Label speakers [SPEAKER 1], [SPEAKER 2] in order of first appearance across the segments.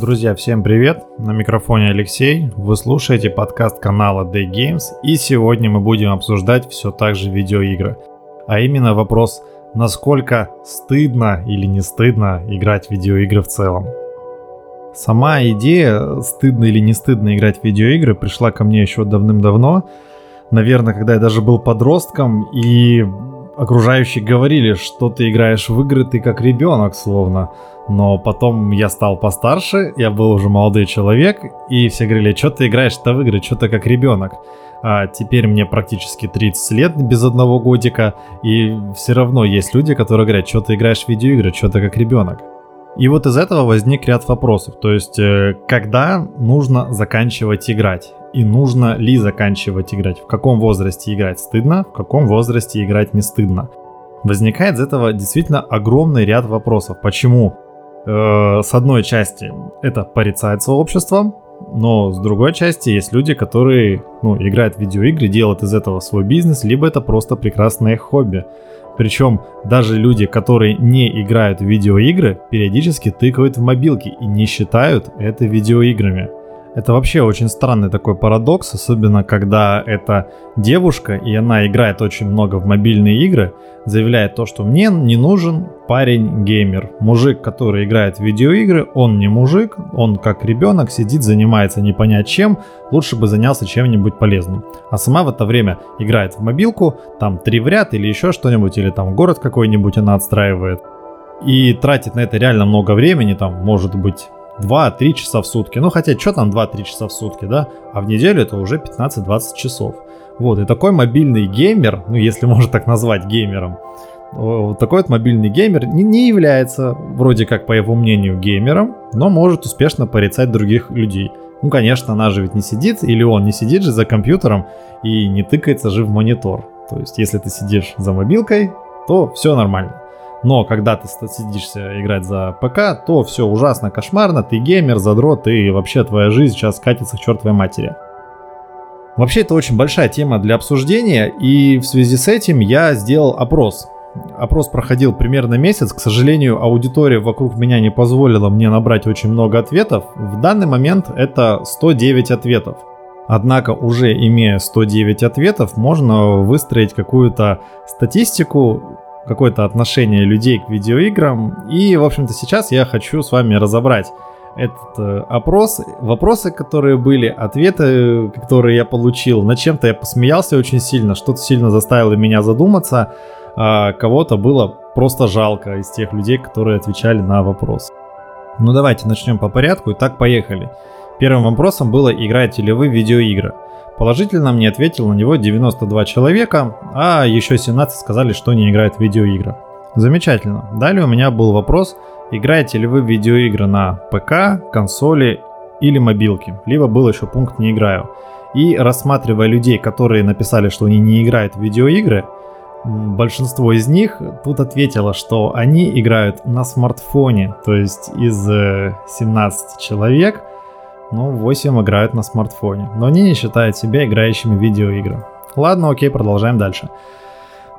[SPEAKER 1] Друзья, всем привет! На микрофоне Алексей. Вы слушаете подкаст канала Day Games. И сегодня мы будем обсуждать все так же видеоигры. А именно вопрос, насколько стыдно или не стыдно играть в видеоигры в целом. Сама идея, стыдно или не стыдно играть в видеоигры, пришла ко мне еще давным-давно. Наверное, когда я даже был подростком, и окружающие говорили, что ты играешь в игры, ты как ребенок словно. Но потом я стал постарше, я был уже молодой человек, и все говорили, что ты играешь-то в игры, что ты как ребенок. А теперь мне практически 30 лет без одного годика, и все равно есть люди, которые говорят, что ты играешь в видеоигры, что ты как ребенок. И вот из этого возник ряд вопросов. То есть, э, когда нужно заканчивать играть? И нужно ли заканчивать играть? В каком возрасте играть стыдно? В каком возрасте играть не стыдно? Возникает из этого действительно огромный ряд вопросов. Почему? Э, с одной части это порицается обществом, но с другой части есть люди, которые ну, играют в видеоигры, делают из этого свой бизнес, либо это просто прекрасное хобби. Причем даже люди, которые не играют в видеоигры, периодически тыкают в мобилки и не считают это видеоиграми. Это вообще очень странный такой парадокс, особенно когда это девушка, и она играет очень много в мобильные игры, заявляет то, что мне не нужен парень-геймер. Мужик, который играет в видеоигры, он не мужик, он как ребенок сидит, занимается не понять чем, лучше бы занялся чем-нибудь полезным. А сама в это время играет в мобилку, там три в ряд или еще что-нибудь, или там город какой-нибудь она отстраивает. И тратит на это реально много времени, там может быть 2-3 часа в сутки. Ну, хотя, что там 2-3 часа в сутки, да? А в неделю это уже 15-20 часов. Вот, и такой мобильный геймер, ну, если можно так назвать геймером, вот такой вот мобильный геймер не, не является, вроде как, по его мнению, геймером, но может успешно порицать других людей. Ну, конечно, она же ведь не сидит, или он не сидит же за компьютером и не тыкается же в монитор. То есть, если ты сидишь за мобилкой, то все нормально. Но когда ты сидишься играть за ПК, то все ужасно кошмарно, ты геймер, задрот, и вообще твоя жизнь сейчас катится к чертовой матери. Вообще это очень большая тема для обсуждения, и в связи с этим я сделал опрос. Опрос проходил примерно месяц, к сожалению, аудитория вокруг меня не позволила мне набрать очень много ответов. В данный момент это 109 ответов. Однако уже имея 109 ответов, можно выстроить какую-то статистику, какое-то отношение людей к видеоиграм. И, в общем-то, сейчас я хочу с вами разобрать этот э, опрос, вопросы, которые были, ответы, которые я получил. Над чем-то я посмеялся очень сильно, что-то сильно заставило меня задуматься, а кого-то было просто жалко из тех людей, которые отвечали на вопрос. Ну давайте начнем по порядку, и так поехали. Первым вопросом было, играете ли вы в видеоигры. Положительно мне ответил на него 92 человека, а еще 17 сказали, что не играют в видеоигры. Замечательно. Далее у меня был вопрос, играете ли вы в видеоигры на ПК, консоли или мобилке. Либо был еще пункт «не играю». И рассматривая людей, которые написали, что они не играют в видеоигры, большинство из них тут ответило, что они играют на смартфоне. То есть из 17 э, человек ну, 8 играют на смартфоне, но они не считают себя играющими в видеоигры. Ладно, окей, продолжаем дальше.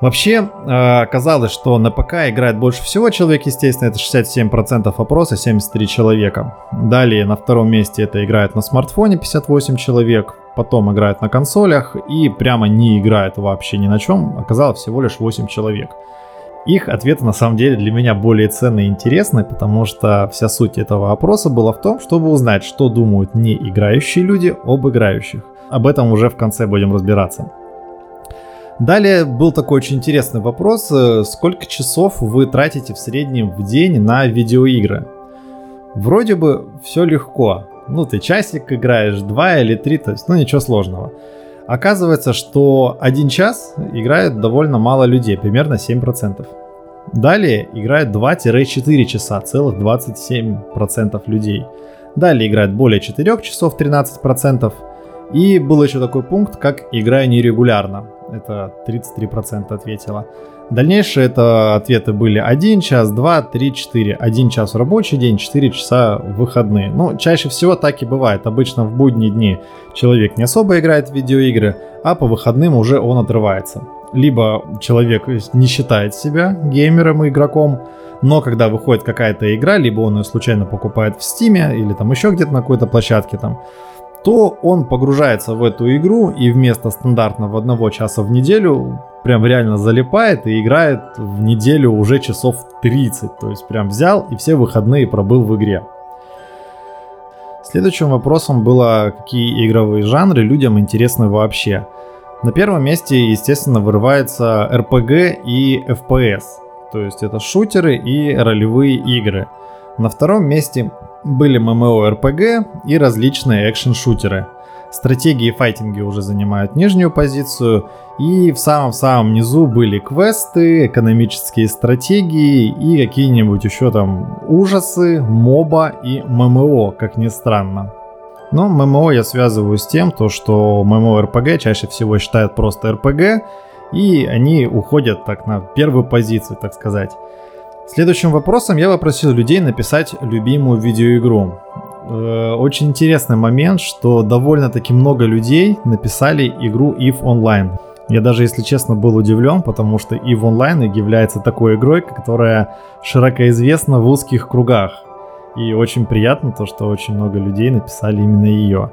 [SPEAKER 1] Вообще, э, оказалось, что на ПК играет больше всего человек, естественно, это 67% опроса, 73 человека. Далее на втором месте это играет на смартфоне 58 человек, потом играет на консолях и прямо не играет вообще ни на чем, оказалось всего лишь 8 человек. Их ответы на самом деле для меня более ценные и интересны, потому что вся суть этого опроса была в том, чтобы узнать, что думают не играющие люди об играющих. Об этом уже в конце будем разбираться. Далее был такой очень интересный вопрос, э, сколько часов вы тратите в среднем в день на видеоигры? Вроде бы все легко. Ну, ты часик играешь, два или три, то есть, ну, ничего сложного. Оказывается, что один час играет довольно мало людей, примерно 7%. Далее играет 2-4 часа, целых 27% людей. Далее играет более 4 часов, 13%. И был еще такой пункт, как играю нерегулярно. Это 33% ответило. Дальнейшие это ответы были 1 час, 2, 3, 4. 1 час в рабочий день, 4 часа выходные. Ну, чаще всего так и бывает. Обычно в будние дни человек не особо играет в видеоигры, а по выходным уже он отрывается. либо человек не считает себя геймером и игроком, но когда выходит какая-то игра, либо он ее случайно покупает в Стиме или там еще где-то на какой-то площадке там, то он погружается в эту игру и вместо стандартного одного часа в неделю прям реально залипает и играет в неделю уже часов 30. То есть прям взял и все выходные пробыл в игре. Следующим вопросом было, какие игровые жанры людям интересны вообще. На первом месте, естественно, вырывается RPG и FPS. То есть это шутеры и ролевые игры. На втором месте были MMORPG и различные экшен-шутеры. Стратегии и файтинги уже занимают нижнюю позицию. И в самом-самом низу были квесты, экономические стратегии и какие-нибудь еще там ужасы, моба и ММО, как ни странно. Но ММО я связываю с тем, то, что ММО-РПГ чаще всего считают просто РПГ, и они уходят так на первую позицию, так сказать. Следующим вопросом я попросил людей написать любимую видеоигру. Э, очень интересный момент, что довольно-таки много людей написали игру EVE Online. Я даже, если честно, был удивлен, потому что EVE Online является такой игрой, которая широко известна в узких кругах. И очень приятно то, что очень много людей написали именно ее.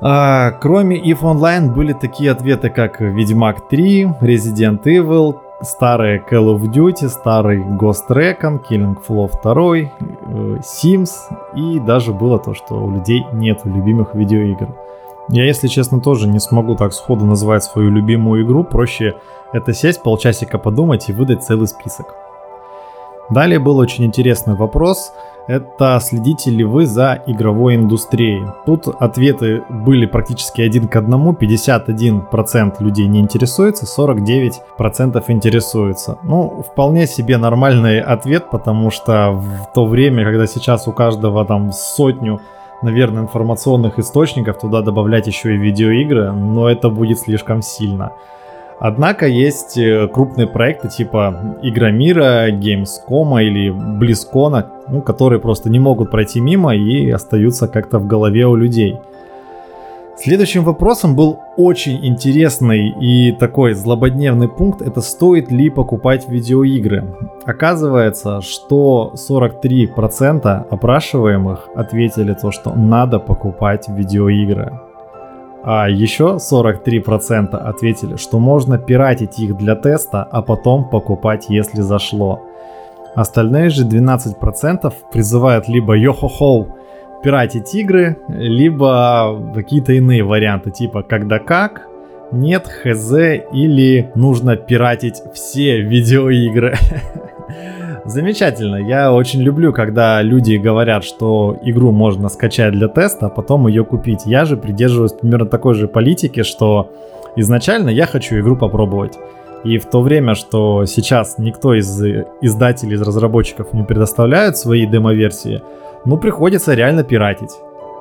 [SPEAKER 1] А, кроме EVE Online были такие ответы, как Ведьмак 3, Resident Evil, старые Call of Duty, старый Ghost Recon, Killing Floor 2, э, Sims и даже было то, что у людей нет любимых видеоигр. Я, если честно, тоже не смогу так сходу назвать свою любимую игру, проще это сесть, полчасика подумать и выдать целый список. Далее был очень интересный вопрос – это следите ли вы за игровой индустрией. Тут ответы были практически один к одному, 51% людей не интересуется, 49% интересуется. Ну, вполне себе нормальный ответ, потому что в то время, когда сейчас у каждого там сотню наверное, информационных источников, туда добавлять еще и видеоигры, но это будет слишком сильно. Однако есть э, крупные проекты типа Игромира, Gamescom или Близкона, ну, которые просто не могут пройти мимо и остаются как-то в голове у людей. Следующим вопросом был очень интересный и такой злободневный пункт, это стоит ли покупать видеоигры. Оказывается, что 43% опрашиваемых ответили то, что надо покупать видеоигры. А еще 43% ответили, что можно пиратить их для теста, а потом покупать, если зашло. Остальные же 12% призывают либо йо-хо-хоу пиратить игры, либо какие-то иные варианты, типа когда как, нет, хз, или нужно пиратить все видеоигры. Замечательно. Я очень люблю, когда люди говорят, что игру можно скачать для теста, а потом ее купить. Я же придерживаюсь примерно такой же политики, что изначально я хочу игру попробовать. И в то время, что сейчас никто из издателей, из разработчиков не предоставляет свои демо-версии, ну приходится реально пиратить.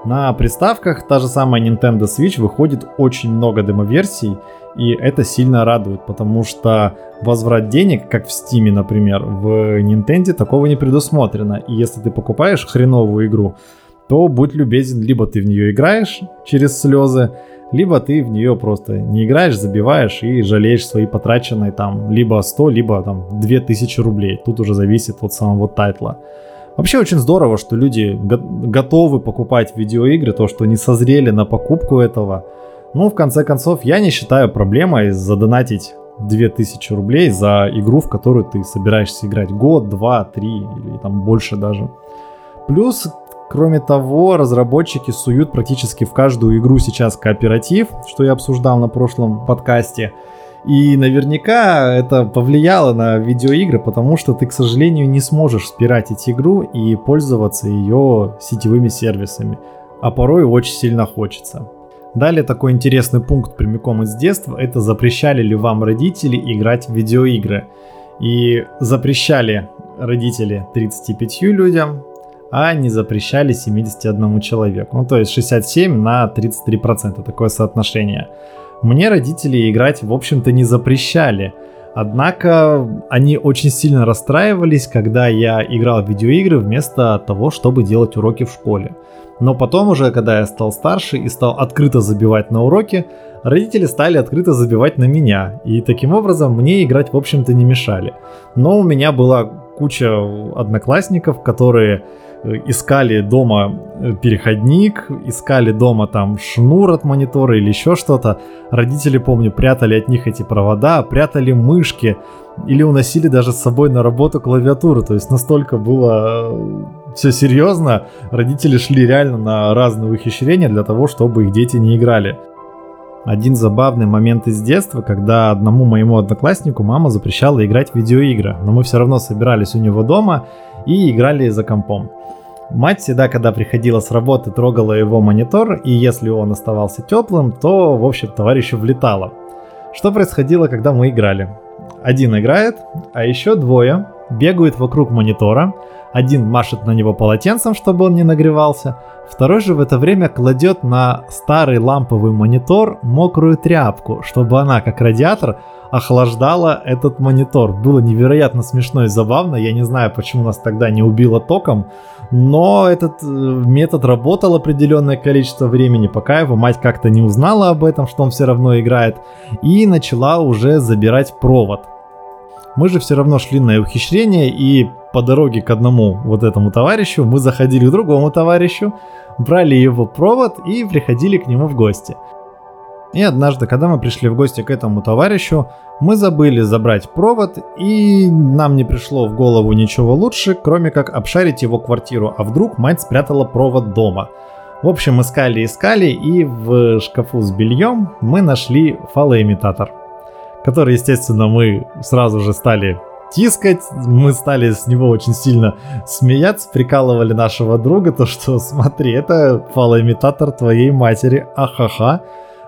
[SPEAKER 1] На приставках та же самая Nintendo Switch выходит очень много демо-версий, и это сильно радует, потому что возврат денег, как в Steam, например, в Nintendo такого не предусмотрено. И если ты покупаешь хреновую игру, то будь любезен, либо ты в нее играешь через слезы, либо ты в нее просто не играешь, забиваешь и жалеешь свои потраченные там либо 100, либо там 2000 рублей. Тут уже зависит от самого тайтла. Вообще очень здорово, что люди готовы покупать видеоигры, то, что не созрели на покупку этого – ну, в конце концов, я не считаю проблемой задонатить 2000 рублей за игру, в которую ты собираешься играть год, два, три или там больше даже. Плюс, кроме того, разработчики суют практически в каждую игру сейчас кооператив, что я обсуждал на прошлом подкасте. И наверняка это повлияло на видеоигры, потому что ты, к сожалению, не сможешь спиратить игру и пользоваться ее сетевыми сервисами. А порой очень сильно хочется. Далее такой интересный пункт прямиком из детства, это запрещали ли вам родители играть в видеоигры. И запрещали родители 35 людям, а не запрещали 71 человеку. Ну то есть 67 на 33% такое соотношение. Мне родители играть в общем-то не запрещали, Однако они очень сильно расстраивались, когда я играл в видеоигры вместо того, чтобы делать уроки в школе. Но потом уже, когда я стал старше и стал открыто забивать на уроки, родители стали открыто забивать на меня. И таким образом мне играть, в общем-то, не мешали. Но у меня была куча одноклассников, которые искали дома э, переходник, искали дома там шнур от монитора или еще что-то. Родители, помню, прятали от них эти провода, прятали мышки или уносили даже с собой на работу клавиатуру. То есть настолько было э, все серьезно, родители шли реально на разные ухищрения для того, чтобы их дети не играли. Один забавный момент из детства, когда одному моему однокласснику мама запрещала играть в видеоигры, но мы все равно собирались у него дома и играли за компом. Мать всегда, когда приходила с работы, трогала его монитор, и если он оставался теплым, то, в общем, товарищу влетало. Что происходило, когда мы играли? Один играет, а еще двое бегают вокруг монитора, один машет на него полотенцем, чтобы он не нагревался, второй же в это время кладет на старый ламповый монитор мокрую тряпку, чтобы она, как радиатор, охлаждала этот монитор. Было невероятно смешно и забавно. Я не знаю, почему нас тогда не убило током, но этот э, метод работал определенное количество времени, пока его мать как-то не узнала об этом, что он все равно играет, и начала уже забирать провод. Мы же все равно шли на ухищрение, и по дороге к одному вот этому товарищу мы заходили к другому товарищу, брали его провод и приходили к нему в гости. И однажды, когда мы пришли в гости к этому товарищу, мы забыли забрать провод, и нам не пришло в голову ничего лучше, кроме как обшарить его квартиру, а вдруг мать спрятала провод дома. В общем, искали-искали, и в шкафу с бельем мы нашли фалоимитатор который, естественно, мы сразу же стали тискать, мы стали с него очень сильно смеяться, прикалывали нашего друга, то что смотри, это фалоимитатор твоей матери, ахаха.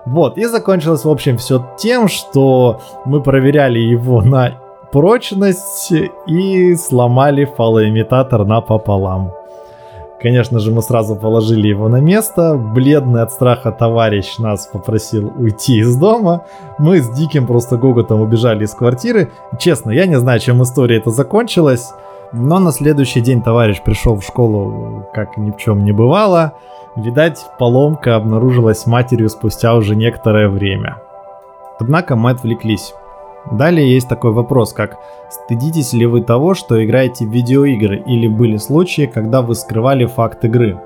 [SPEAKER 1] Вот, и закончилось, в общем, все тем, что мы проверяли его на прочность и сломали фалоимитатор напополам. Конечно же, мы сразу положили его на место. Бледный от страха товарищ нас попросил уйти из дома. Мы с диким просто гоготом убежали из квартиры. Честно, я не знаю, чем история это закончилась. Но на следующий день товарищ пришел в школу, как ни в чем не бывало. Видать, поломка обнаружилась матерью спустя уже некоторое время. Однако мы отвлеклись. Далее есть такой вопрос, как стыдитесь ли вы того, что играете в видеоигры или были случаи, когда вы скрывали факт игры?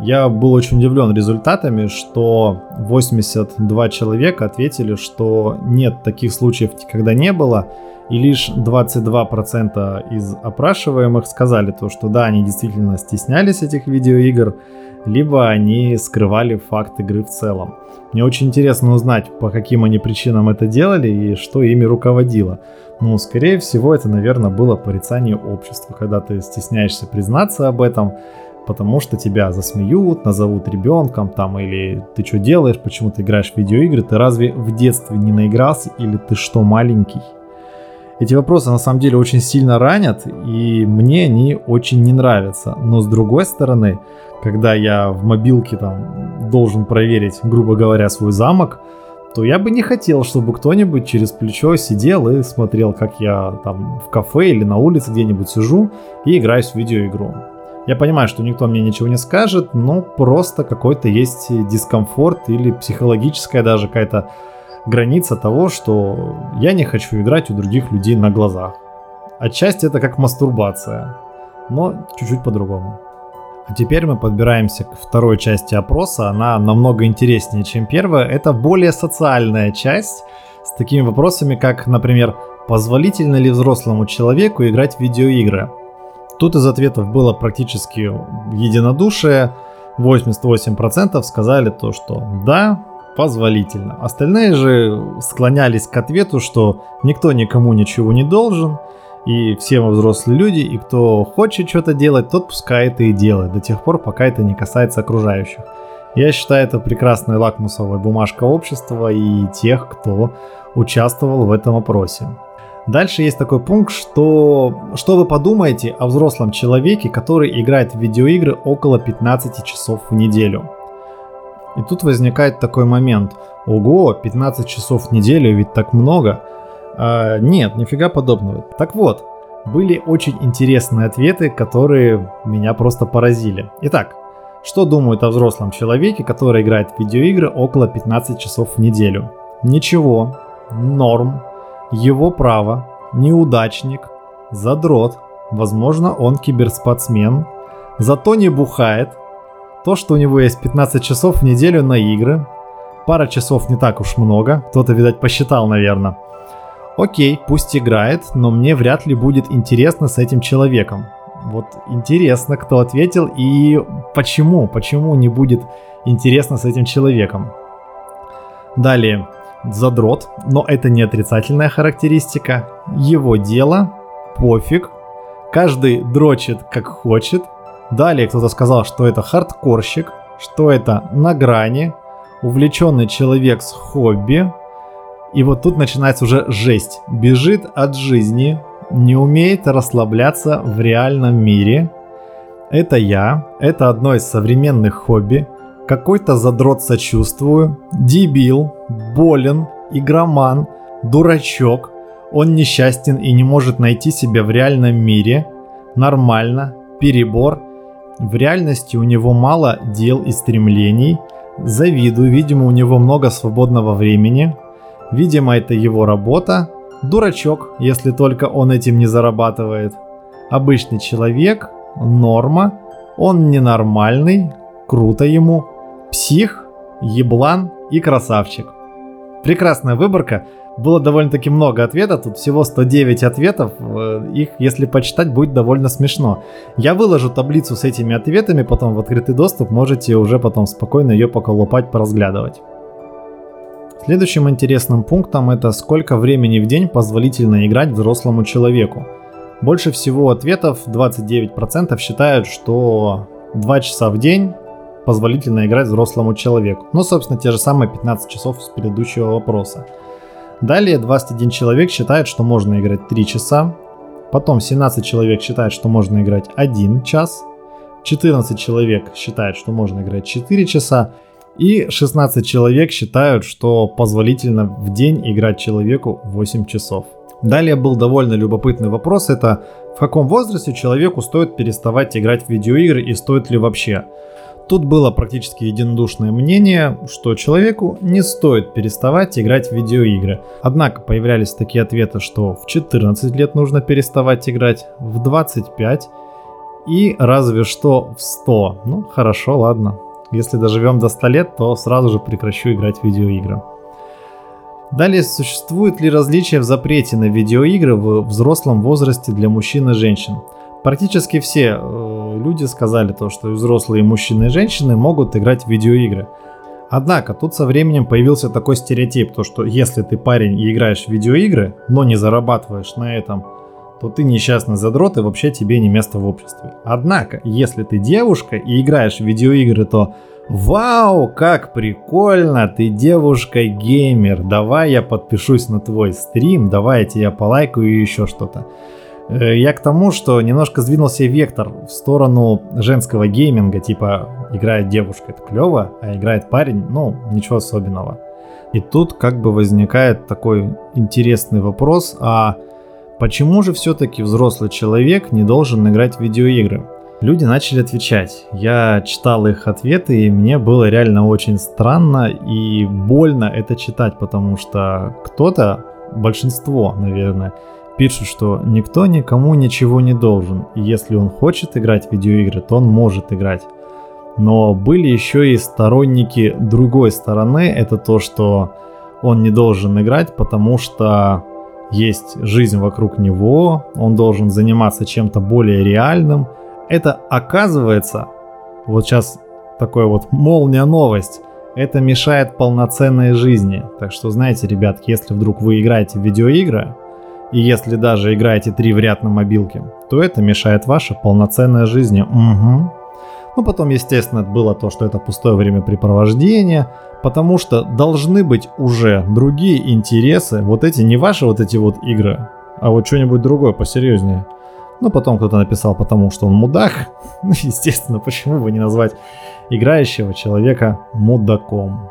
[SPEAKER 1] Я был очень удивлен результатами, что 82 человека ответили, что нет, таких случаев никогда не было, и лишь 22% из опрашиваемых сказали то, что да, они действительно стеснялись этих видеоигр, либо они скрывали факт игры в целом. Мне очень интересно узнать, по каким они причинам это делали и что ими руководило. Ну, скорее всего, это, наверное, было порицание общества, когда ты стесняешься признаться об этом, потому что тебя засмеют, назовут ребенком там, или ты что делаешь, почему ты играешь в видеоигры, ты разве в детстве не наигрался, или ты что, маленький? Эти вопросы на самом деле очень сильно ранят, и мне они очень не нравятся. Но с другой стороны, когда я в мобилке там должен проверить, грубо говоря, свой замок, то я бы не хотел, чтобы кто-нибудь через плечо сидел и смотрел, как я там в кафе или на улице где-нибудь сижу и играюсь в видеоигру. Я понимаю, что никто мне ничего не скажет, но просто какой-то есть дискомфорт или психологическая даже какая-то граница того, что я не хочу играть у других людей на глазах. Отчасти это как мастурбация, но чуть-чуть по-другому. А теперь мы подбираемся к второй части опроса. Она намного интереснее, чем первая. Это более социальная часть с такими вопросами, как, например, позволительно ли взрослому человеку играть в видеоигры. Тут из ответов было практически единодушие. 88% сказали то, что да, позволительно. Остальные же склонялись к ответу, что никто никому ничего не должен, и все мы взрослые люди, и кто хочет что-то делать, тот пускай это и делает, до тех пор, пока это не касается окружающих. Я считаю, это прекрасная лакмусовая бумажка общества и тех, кто участвовал в этом опросе. Дальше есть такой пункт, что что вы подумаете о взрослом человеке, который играет в видеоигры около 15 часов в неделю. И тут возникает такой момент. Ого, 15 часов в неделю, ведь так много. А, нет, нифига подобного. Так вот, были очень интересные ответы, которые меня просто поразили. Итак, что думают о взрослом человеке, который играет в видеоигры около 15 часов в неделю? Ничего, норм, его право, неудачник, задрот, возможно он киберспортсмен, зато не бухает, то, что у него есть 15 часов в неделю на игры, пара часов не так уж много, кто-то, видать, посчитал, наверное. Окей, пусть играет, но мне вряд ли будет интересно с этим человеком. Вот интересно, кто ответил и почему, почему не будет интересно с этим человеком. Далее, задрот, но это не отрицательная характеристика. Его дело, пофиг, каждый дрочит как хочет. Далее кто-то сказал, что это хардкорщик, что это на грани, увлеченный человек с хобби. И вот тут начинается уже жесть. Бежит от жизни, не умеет расслабляться в реальном мире. Это я, это одно из современных хобби. Какой-то задрот сочувствую, дебил, болен, игроман, дурачок. Он несчастен и не может найти себя в реальном мире. Нормально, перебор. В реальности у него мало дел и стремлений. Завидую, видимо, у него много свободного времени. Видимо, это его работа, Дурачок, если только он этим не зарабатывает. Обычный человек, норма, он ненормальный, круто ему, псих, еблан и красавчик. Прекрасная выборка. Было довольно-таки много ответов, тут всего 109 ответов, э, их, если почитать, будет довольно смешно. Я выложу таблицу с этими ответами потом в открытый доступ, можете уже потом спокойно ее поколупать, поразглядывать. Следующим интересным пунктом это сколько времени в день позволительно играть взрослому человеку. Больше всего ответов, 29% считают, что 2 часа в день позволительно играть взрослому человеку. Ну, собственно, те же самые 15 часов с предыдущего вопроса. Далее 21 человек считает, что можно играть 3 часа. Потом 17 человек считает, что можно играть 1 час. 14 человек считает, что можно играть 4 часа. И 16 человек считают, что позволительно в день играть человеку 8 часов. Далее был довольно любопытный вопрос, это в каком возрасте человеку стоит переставать играть в видеоигры и стоит ли вообще. Тут было практически единодушное мнение, что человеку не стоит переставать играть в видеоигры. Однако появлялись такие ответы, что в 14 лет нужно переставать играть, в 25 и разве что в 100. Ну хорошо, ладно, если доживем до 100 лет, то сразу же прекращу играть в видеоигры. Далее, существует ли различие в запрете на видеоигры в взрослом возрасте для мужчин и женщин? Практически все э, люди сказали то, что взрослые мужчины и женщины могут играть в видеоигры. Однако тут со временем появился такой стереотип, то что если ты парень и играешь в видеоигры, но не зарабатываешь на этом то ты несчастный задрот и вообще тебе не место в обществе. Однако, если ты девушка и играешь в видеоигры, то Вау, как прикольно, ты девушка-геймер, давай я подпишусь на твой стрим, давай я тебя полайкаю и еще что-то. Э, я к тому, что немножко сдвинулся вектор в сторону женского гейминга, типа играет девушка, это клево, а играет парень, ну, ничего особенного. И тут как бы возникает такой интересный вопрос, а Почему же все-таки взрослый человек не должен играть в видеоигры? Люди начали отвечать. Я читал их ответы, и мне было реально очень странно и больно это читать, потому что кто-то, большинство, наверное, пишут, что никто никому ничего не должен. И если он хочет играть в видеоигры, то он может играть. Но были еще и сторонники другой стороны, это то, что он не должен играть, потому что есть жизнь вокруг него, он должен заниматься чем-то более реальным. Это оказывается, вот сейчас такой вот молния новость, это мешает полноценной жизни. Так что знаете, ребят, если вдруг вы играете в видеоигры, и если даже играете три в ряд на мобилке, то это мешает вашей полноценной жизни. Угу. Ну, потом, естественно, было то, что это пустое времяпрепровождение, потому что должны быть уже другие интересы, вот эти, не ваши вот эти вот игры, а вот что-нибудь другое посерьезнее. Ну, потом кто-то написал, потому что он мудак. Ну, естественно, почему бы не назвать играющего человека мудаком.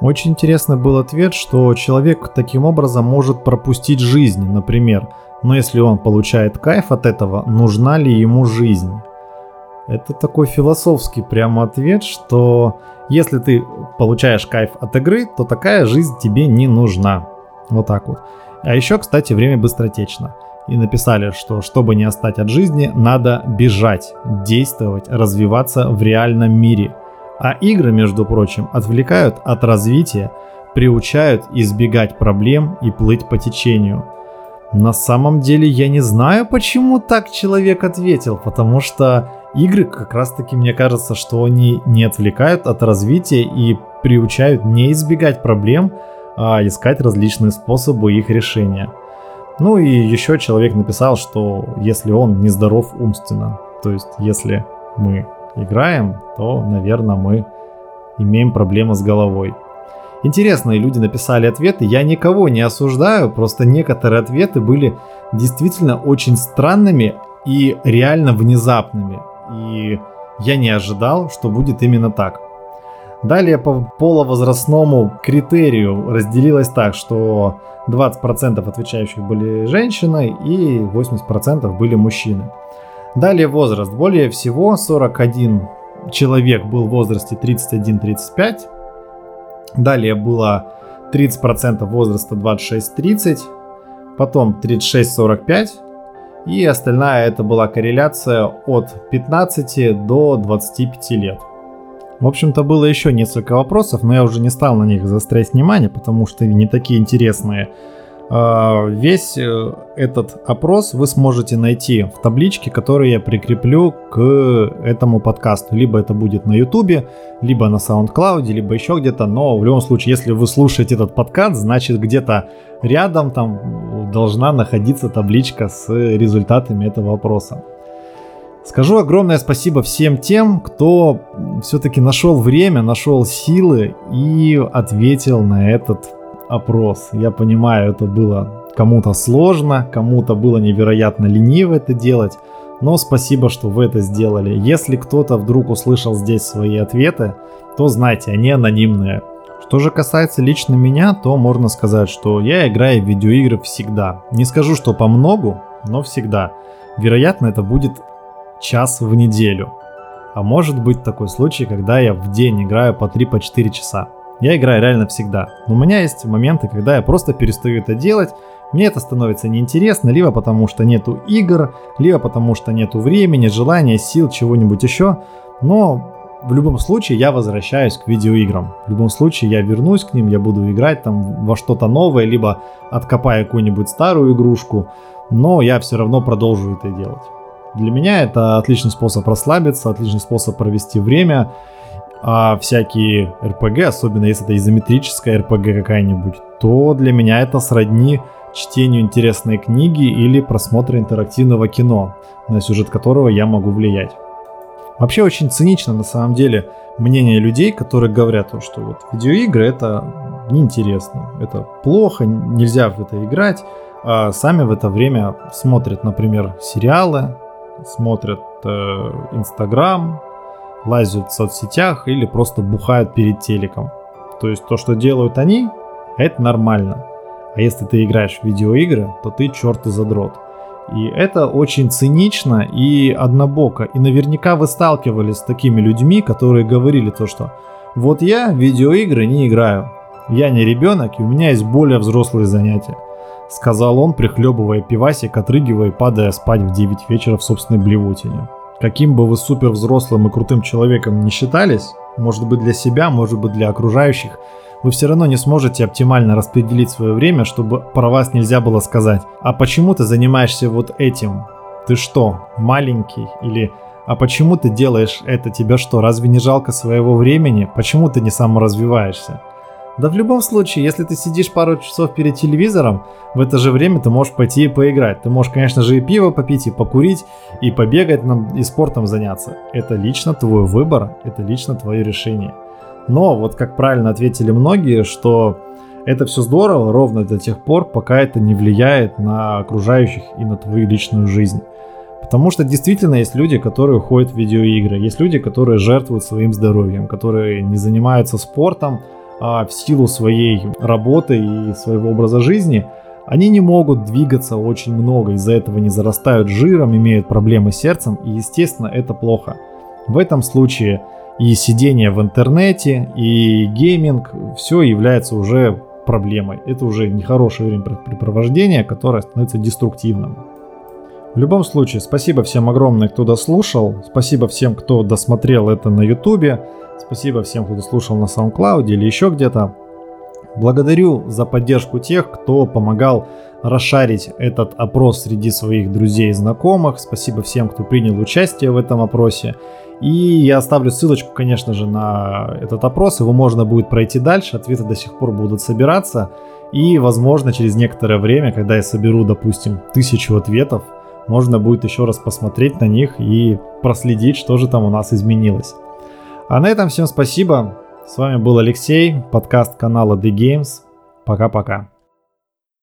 [SPEAKER 1] Очень интересный был ответ, что человек таким образом может пропустить жизнь, например, но если он получает кайф от этого, нужна ли ему жизнь? Это такой философский прямо ответ, что если ты получаешь кайф от игры, то такая жизнь тебе не нужна. Вот так вот. А еще, кстати, время быстротечно. И написали, что чтобы не остать от жизни, надо бежать, действовать, развиваться в реальном мире. А игры, между прочим, отвлекают от развития, приучают избегать проблем и плыть по течению. На самом деле я не знаю, почему так человек ответил, потому что игры как раз таки мне кажется, что они не отвлекают от развития и приучают не избегать проблем, а искать различные способы их решения. Ну и еще человек написал, что если он нездоров умственно, то есть если мы играем, то, наверное, мы имеем проблемы с головой. Интересные люди написали ответы, я никого не осуждаю, просто некоторые ответы были действительно очень странными и реально внезапными. И я не ожидал, что будет именно так. Далее по половозрастному критерию разделилось так, что 20% отвечающих были женщины и 80% были мужчины. Далее возраст. Более всего 41 человек был в возрасте 31-35. Далее было 30% возраста 26-30. Потом 36-45. И остальная это была корреляция от 15 до 25 лет. В общем-то, было еще несколько вопросов, но я уже не стал на них заострять внимание, потому что не такие интересные. А, весь э, этот опрос вы сможете найти в табличке, которую я прикреплю к этому подкасту. Либо это будет на YouTube, либо на SoundCloud, либо еще где-то. Но в любом случае, если вы слушаете этот подкаст, значит где-то рядом там должна находиться табличка с результатами этого опроса. Скажу огромное спасибо всем тем, кто все-таки нашел время, нашел силы и ответил на этот опрос. Я понимаю, это было кому-то сложно, кому-то было невероятно лениво это делать, но спасибо, что вы это сделали. Если кто-то вдруг услышал здесь свои ответы, то знайте, они анонимные. Что же касается лично меня, то можно сказать, что я играю в видеоигры всегда. Не скажу, что по многу, но всегда. Вероятно, это будет час в неделю. А может быть такой случай, когда я в день играю по 3-4 по часа. Я играю реально всегда. Но у меня есть моменты, когда я просто перестаю это делать, мне это становится неинтересно, либо потому что нету игр, либо потому что нету времени, желания, сил, чего-нибудь еще. Но в любом случае я возвращаюсь к видеоиграм. В любом случае я вернусь к ним, я буду играть там во что-то новое, либо откопаю какую-нибудь старую игрушку, но я все равно продолжу это делать. Для меня это отличный способ расслабиться, отличный способ провести время. А всякие РПГ, особенно если это изометрическая РПГ какая-нибудь, то для меня это сродни чтению интересной книги или просмотру интерактивного кино, на сюжет которого я могу влиять. Вообще очень цинично на самом деле мнение людей, которые говорят, что вот видеоигры это неинтересно, это плохо, нельзя в это играть, а сами в это время смотрят, например, сериалы, смотрят э, Инстаграм, лазят в соцсетях или просто бухают перед телеком. То есть то, что делают они, это нормально. А если ты играешь в видеоигры, то ты черт и задрот. И это очень цинично и однобоко. И наверняка вы сталкивались с такими людьми, которые говорили то, что вот я в видеоигры не играю. Я не ребенок, и у меня есть более взрослые занятия сказал он, прихлебывая пивасик, отрыгивая и падая спать в 9 вечера в собственной блевотине. Каким бы вы супер взрослым и крутым человеком не считались, может быть для себя, может быть для окружающих, вы все равно не сможете оптимально распределить свое время, чтобы про вас нельзя было сказать, а почему ты занимаешься вот этим? Ты что, маленький? Или а почему ты делаешь это? Тебя что, разве не жалко своего времени? Почему ты не саморазвиваешься? Да в любом случае, если ты сидишь пару часов перед телевизором, в это же время ты можешь пойти и поиграть. Ты можешь, конечно же, и пиво попить, и покурить, и побегать, и спортом заняться. Это лично твой выбор, это лично твое решение. Но вот как правильно ответили многие, что это все здорово ровно до тех пор, пока это не влияет на окружающих и на твою личную жизнь. Потому что действительно есть люди, которые ходят в видеоигры, есть люди, которые жертвуют своим здоровьем, которые не занимаются спортом, а в силу своей работы и своего образа жизни они не могут двигаться очень много, из-за этого не зарастают жиром, имеют проблемы с сердцем, и естественно это плохо. В этом случае и сидение в интернете, и гейминг, все является уже проблемой. Это уже нехорошее времяпрепровождение, которое становится деструктивным. В любом случае, спасибо всем огромное, кто дослушал. Спасибо всем, кто досмотрел это на ютубе. Спасибо всем, кто дослушал на SoundCloud или еще где-то. Благодарю за поддержку тех, кто помогал расшарить этот опрос среди своих друзей и знакомых. Спасибо всем, кто принял участие в этом опросе. И я оставлю ссылочку, конечно же, на этот опрос. Его можно будет пройти дальше. Ответы до сих пор будут собираться. И, возможно, через некоторое время, когда я соберу, допустим, тысячу ответов, можно будет еще раз посмотреть на них и проследить, что же там у нас изменилось. А на этом всем спасибо. С вами был Алексей, подкаст канала The Games. Пока-пока.